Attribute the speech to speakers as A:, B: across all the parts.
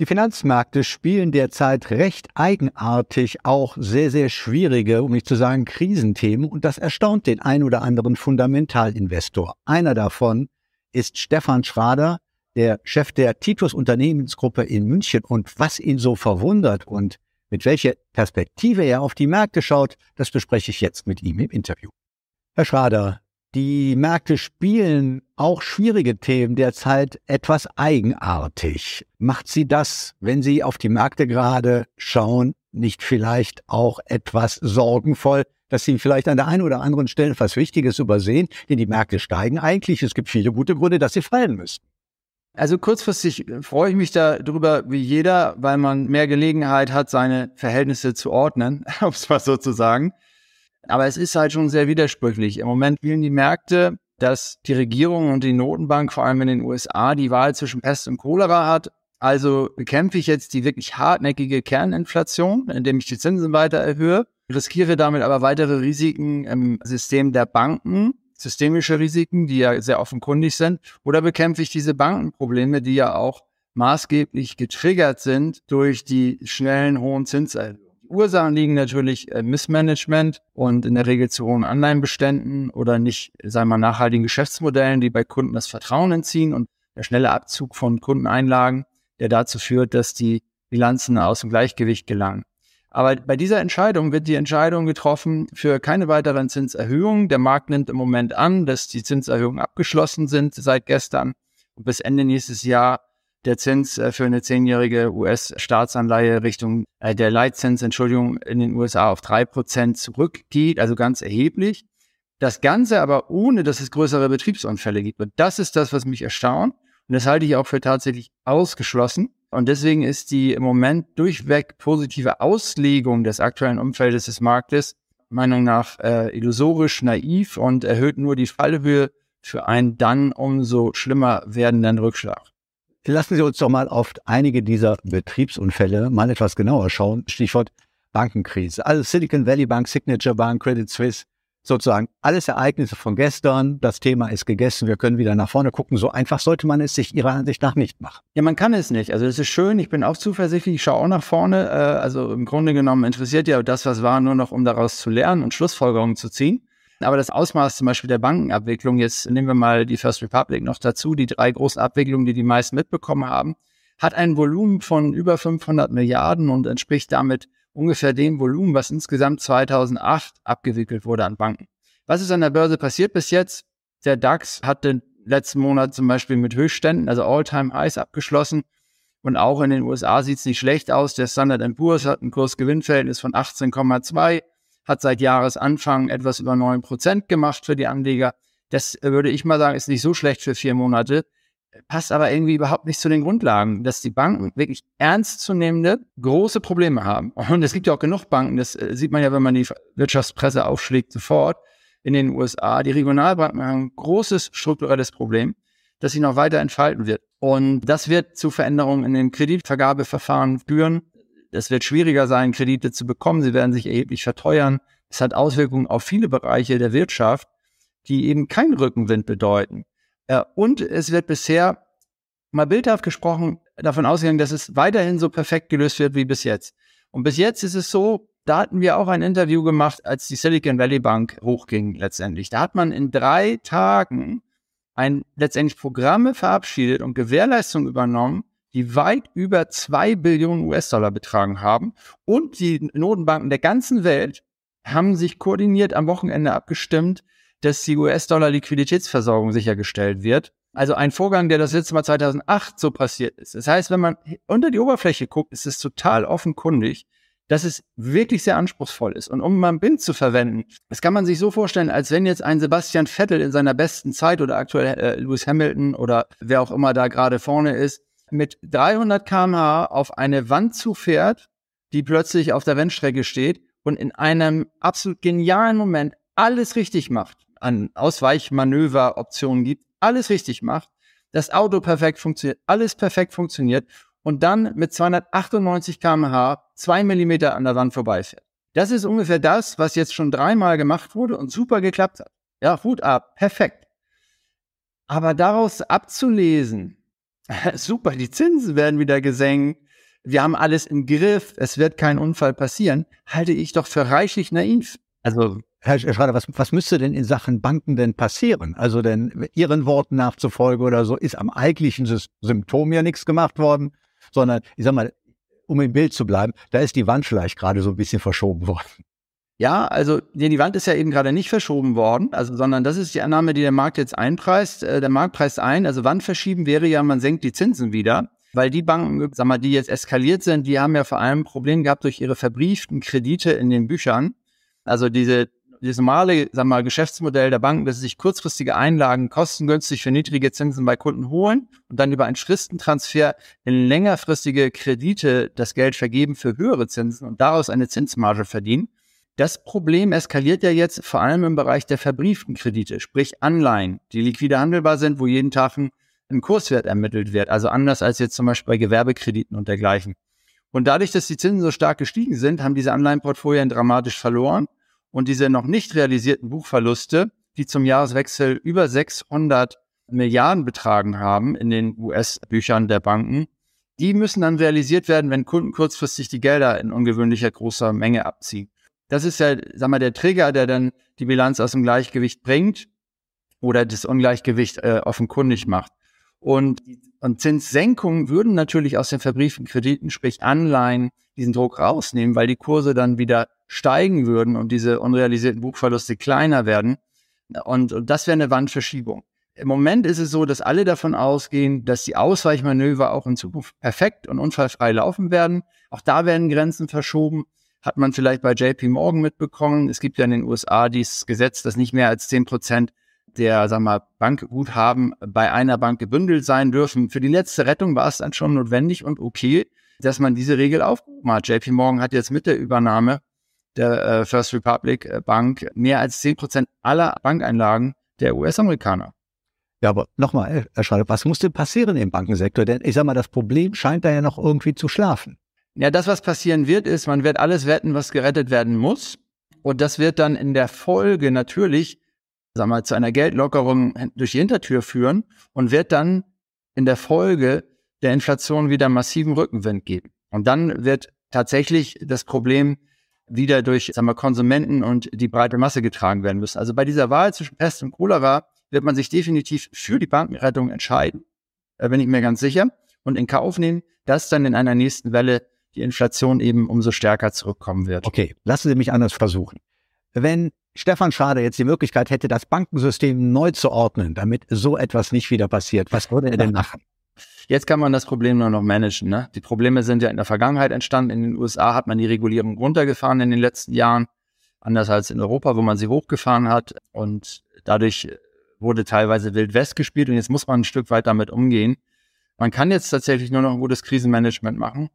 A: Die Finanzmärkte spielen derzeit recht eigenartig auch sehr, sehr schwierige, um nicht zu sagen Krisenthemen und das erstaunt den ein oder anderen Fundamentalinvestor. Einer davon ist Stefan Schrader, der Chef der Titus Unternehmensgruppe in München und was ihn so verwundert und mit welcher Perspektive er auf die Märkte schaut, das bespreche ich jetzt mit ihm im Interview. Herr Schrader, die Märkte spielen auch schwierige Themen derzeit etwas eigenartig. Macht Sie das, wenn Sie auf die Märkte gerade schauen, nicht vielleicht auch etwas sorgenvoll, dass Sie vielleicht an der einen oder anderen Stelle etwas Wichtiges übersehen, denn die Märkte steigen eigentlich. Es gibt viele gute Gründe, dass sie fallen müssen.
B: Also kurzfristig freue ich mich darüber wie jeder, weil man mehr Gelegenheit hat, seine Verhältnisse zu ordnen, um es mal so zu sagen. Aber es ist halt schon sehr widersprüchlich. Im Moment spielen die Märkte, dass die Regierung und die Notenbank, vor allem in den USA, die Wahl zwischen Pest und Cholera hat. Also bekämpfe ich jetzt die wirklich hartnäckige Kerninflation, indem ich die Zinsen weiter erhöhe, riskiere damit aber weitere Risiken im System der Banken, systemische Risiken, die ja sehr offenkundig sind, oder bekämpfe ich diese Bankenprobleme, die ja auch maßgeblich getriggert sind durch die schnellen hohen Zinserhöhungen. Ursachen liegen natürlich äh, Missmanagement und in der Regel zu hohen Anleihenbeständen oder nicht, sagen wir mal, nachhaltigen Geschäftsmodellen, die bei Kunden das Vertrauen entziehen und der schnelle Abzug von Kundeneinlagen, der dazu führt, dass die Bilanzen aus dem Gleichgewicht gelangen. Aber bei dieser Entscheidung wird die Entscheidung getroffen für keine weiteren Zinserhöhungen. Der Markt nimmt im Moment an, dass die Zinserhöhungen abgeschlossen sind seit gestern und bis Ende nächstes Jahr der Zins äh, für eine zehnjährige US-Staatsanleihe Richtung äh, der Leitzins, Entschuldigung, in den USA auf drei Prozent zurückgeht, also ganz erheblich. Das Ganze aber ohne, dass es größere Betriebsunfälle gibt. Und das ist das, was mich erstaunt. Und das halte ich auch für tatsächlich ausgeschlossen. Und deswegen ist die im Moment durchweg positive Auslegung des aktuellen Umfeldes des Marktes Meinung nach äh, illusorisch, naiv und erhöht nur die Fallhöhe für einen dann umso schlimmer werdenden Rückschlag.
A: Lassen Sie uns doch mal auf einige dieser Betriebsunfälle mal etwas genauer schauen. Stichwort Bankenkrise. Also Silicon Valley Bank, Signature Bank, Credit Suisse, sozusagen alles Ereignisse von gestern. Das Thema ist gegessen. Wir können wieder nach vorne gucken. So einfach sollte man es sich Ihrer Ansicht nach nicht machen.
B: Ja, man kann es nicht. Also es ist schön. Ich bin auch zuversichtlich. Ich schaue auch nach vorne. Äh, also im Grunde genommen interessiert ja das, was war, nur noch, um daraus zu lernen und Schlussfolgerungen zu ziehen. Aber das Ausmaß zum Beispiel der Bankenabwicklung, jetzt nehmen wir mal die First Republic noch dazu, die drei großen Abwicklungen, die die meisten mitbekommen haben, hat ein Volumen von über 500 Milliarden und entspricht damit ungefähr dem Volumen, was insgesamt 2008 abgewickelt wurde an Banken. Was ist an der Börse passiert bis jetzt? Der DAX hat den letzten Monat zum Beispiel mit Höchstständen, also All-Time-Highs abgeschlossen. Und auch in den USA sieht es nicht schlecht aus. Der Standard Poor's hat ein Kursgewinnverhältnis von 18,2 hat seit Jahresanfang etwas über neun Prozent gemacht für die Anleger. Das äh, würde ich mal sagen, ist nicht so schlecht für vier Monate, passt aber irgendwie überhaupt nicht zu den Grundlagen, dass die Banken wirklich ernstzunehmende große Probleme haben. Und es gibt ja auch genug Banken, das äh, sieht man ja, wenn man die Wirtschaftspresse aufschlägt, sofort in den USA. Die Regionalbanken haben ein großes strukturelles Problem, das sich noch weiter entfalten wird. Und das wird zu Veränderungen in den Kreditvergabeverfahren führen. Es wird schwieriger sein, Kredite zu bekommen. Sie werden sich erheblich verteuern. Es hat Auswirkungen auf viele Bereiche der Wirtschaft, die eben keinen Rückenwind bedeuten. Und es wird bisher mal bildhaft gesprochen davon ausgegangen, dass es weiterhin so perfekt gelöst wird wie bis jetzt. Und bis jetzt ist es so, da hatten wir auch ein Interview gemacht, als die Silicon Valley Bank hochging letztendlich. Da hat man in drei Tagen ein letztendlich Programme verabschiedet und Gewährleistung übernommen, die weit über zwei Billionen US-Dollar betragen haben. Und die Notenbanken der ganzen Welt haben sich koordiniert am Wochenende abgestimmt, dass die US-Dollar-Liquiditätsversorgung sichergestellt wird. Also ein Vorgang, der das letzte Mal 2008 so passiert ist. Das heißt, wenn man unter die Oberfläche guckt, ist es total offenkundig, dass es wirklich sehr anspruchsvoll ist. Und um mal ein Bild zu verwenden, das kann man sich so vorstellen, als wenn jetzt ein Sebastian Vettel in seiner besten Zeit oder aktuell äh, Lewis Hamilton oder wer auch immer da gerade vorne ist, mit 300 kmh auf eine Wand zufährt, die plötzlich auf der Rennstrecke steht und in einem absolut genialen Moment alles richtig macht, an Ausweichmanöveroptionen gibt, alles richtig macht, das Auto perfekt funktioniert, alles perfekt funktioniert und dann mit 298 kmh zwei Millimeter an der Wand vorbeifährt. Das ist ungefähr das, was jetzt schon dreimal gemacht wurde und super geklappt hat. Ja, Hut ab, perfekt. Aber daraus abzulesen, super, die Zinsen werden wieder gesenkt, wir haben alles im Griff, es wird kein Unfall passieren, halte ich doch für reichlich naiv.
A: Also Herr Schrader, was, was müsste denn in Sachen Banken denn passieren? Also denn Ihren Worten nachzufolge oder so ist am eigentlichen Symptom ja nichts gemacht worden, sondern ich sag mal, um im Bild zu bleiben, da ist die Wand vielleicht gerade so ein bisschen verschoben worden.
B: Ja, also die Wand ist ja eben gerade nicht verschoben worden, also sondern das ist die Annahme, die der Markt jetzt einpreist. Äh, der Markt preist ein, also Wand verschieben wäre ja, man senkt die Zinsen wieder, weil die Banken, sag mal, die jetzt eskaliert sind, die haben ja vor allem ein Problem gehabt durch ihre verbrieften Kredite in den Büchern. Also diese das normale sag mal, Geschäftsmodell der Banken, dass sie sich kurzfristige Einlagen kostengünstig für niedrige Zinsen bei Kunden holen und dann über einen Fristentransfer in längerfristige Kredite das Geld vergeben für höhere Zinsen und daraus eine Zinsmarge verdienen. Das Problem eskaliert ja jetzt vor allem im Bereich der verbrieften Kredite, sprich Anleihen, die liquide handelbar sind, wo jeden Tag ein, Kurswert ermittelt wird. Also anders als jetzt zum Beispiel bei Gewerbekrediten und dergleichen. Und dadurch, dass die Zinsen so stark gestiegen sind, haben diese Anleihenportfolien dramatisch verloren. Und diese noch nicht realisierten Buchverluste, die zum Jahreswechsel über 600 Milliarden betragen haben in den US-Büchern der Banken, die müssen dann realisiert werden, wenn Kunden kurzfristig die Gelder in ungewöhnlicher großer Menge abziehen. Das ist ja, sag mal, der Trigger, der dann die Bilanz aus dem Gleichgewicht bringt oder das Ungleichgewicht äh, offenkundig macht. Und, und Zinssenkungen würden natürlich aus den verbrieften Krediten, sprich Anleihen, diesen Druck rausnehmen, weil die Kurse dann wieder steigen würden und diese unrealisierten Buchverluste kleiner werden. Und, und das wäre eine Wandverschiebung. Im Moment ist es so, dass alle davon ausgehen, dass die Ausweichmanöver auch in Zukunft perfekt und unfallfrei laufen werden. Auch da werden Grenzen verschoben. Hat man vielleicht bei JP Morgan mitbekommen. Es gibt ja in den USA dieses Gesetz, dass nicht mehr als zehn Prozent der, sag mal, Bankguthaben bei einer Bank gebündelt sein dürfen. Für die letzte Rettung war es dann schon notwendig und okay, dass man diese Regel aufgehoben hat. JP Morgan hat jetzt mit der Übernahme der äh, First Republic äh, Bank mehr als zehn Prozent aller Bankeinlagen der US-Amerikaner.
A: Ja, aber nochmal, Herr Schreiber, was muss denn passieren im Bankensektor? Denn ich sag mal, das Problem scheint da ja noch irgendwie zu schlafen.
B: Ja, das, was passieren wird, ist, man wird alles wetten, was gerettet werden muss. Und das wird dann in der Folge natürlich, sag mal, zu einer Geldlockerung durch die Hintertür führen und wird dann in der Folge der Inflation wieder massiven Rückenwind geben. Und dann wird tatsächlich das Problem wieder durch sagen wir, Konsumenten und die breite Masse getragen werden müssen. Also bei dieser Wahl zwischen Pest und Cholera wird man sich definitiv für die Bankenrettung entscheiden, da bin ich mir ganz sicher, und in Kauf nehmen, dass dann in einer nächsten Welle die Inflation eben umso stärker zurückkommen wird.
A: Okay, lassen Sie mich anders versuchen. Wenn Stefan Schade jetzt die Möglichkeit hätte, das Bankensystem neu zu ordnen, damit so etwas nicht wieder passiert, was würde er denn machen?
B: Jetzt kann man das Problem nur noch managen. Ne? Die Probleme sind ja in der Vergangenheit entstanden. In den USA hat man die Regulierung runtergefahren in den letzten Jahren, anders als in Europa, wo man sie hochgefahren hat. Und dadurch wurde teilweise Wild West gespielt und jetzt muss man ein Stück weit damit umgehen. Man kann jetzt tatsächlich nur noch ein gutes Krisenmanagement machen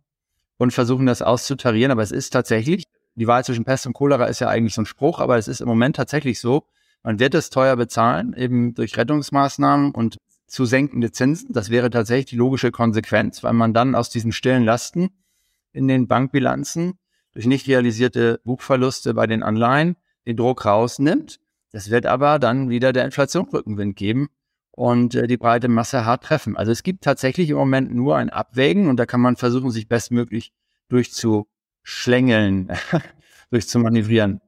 B: und versuchen, das auszutarieren. Aber es ist tatsächlich, die Wahl zwischen Pest und Cholera ist ja eigentlich so ein Spruch, aber es ist im Moment tatsächlich so, man wird es teuer bezahlen, eben durch Rettungsmaßnahmen und zu senkende Zinsen. Das wäre tatsächlich die logische Konsequenz, weil man dann aus diesen stillen Lasten in den Bankbilanzen durch nicht realisierte Buchverluste bei den Anleihen den Druck rausnimmt. Das wird aber dann wieder der Inflation Rückenwind geben und äh, die breite Masse hart treffen. Also es gibt tatsächlich im Moment nur ein Abwägen und da kann man versuchen, sich bestmöglich durchzuschlängeln, durchzumanövrieren.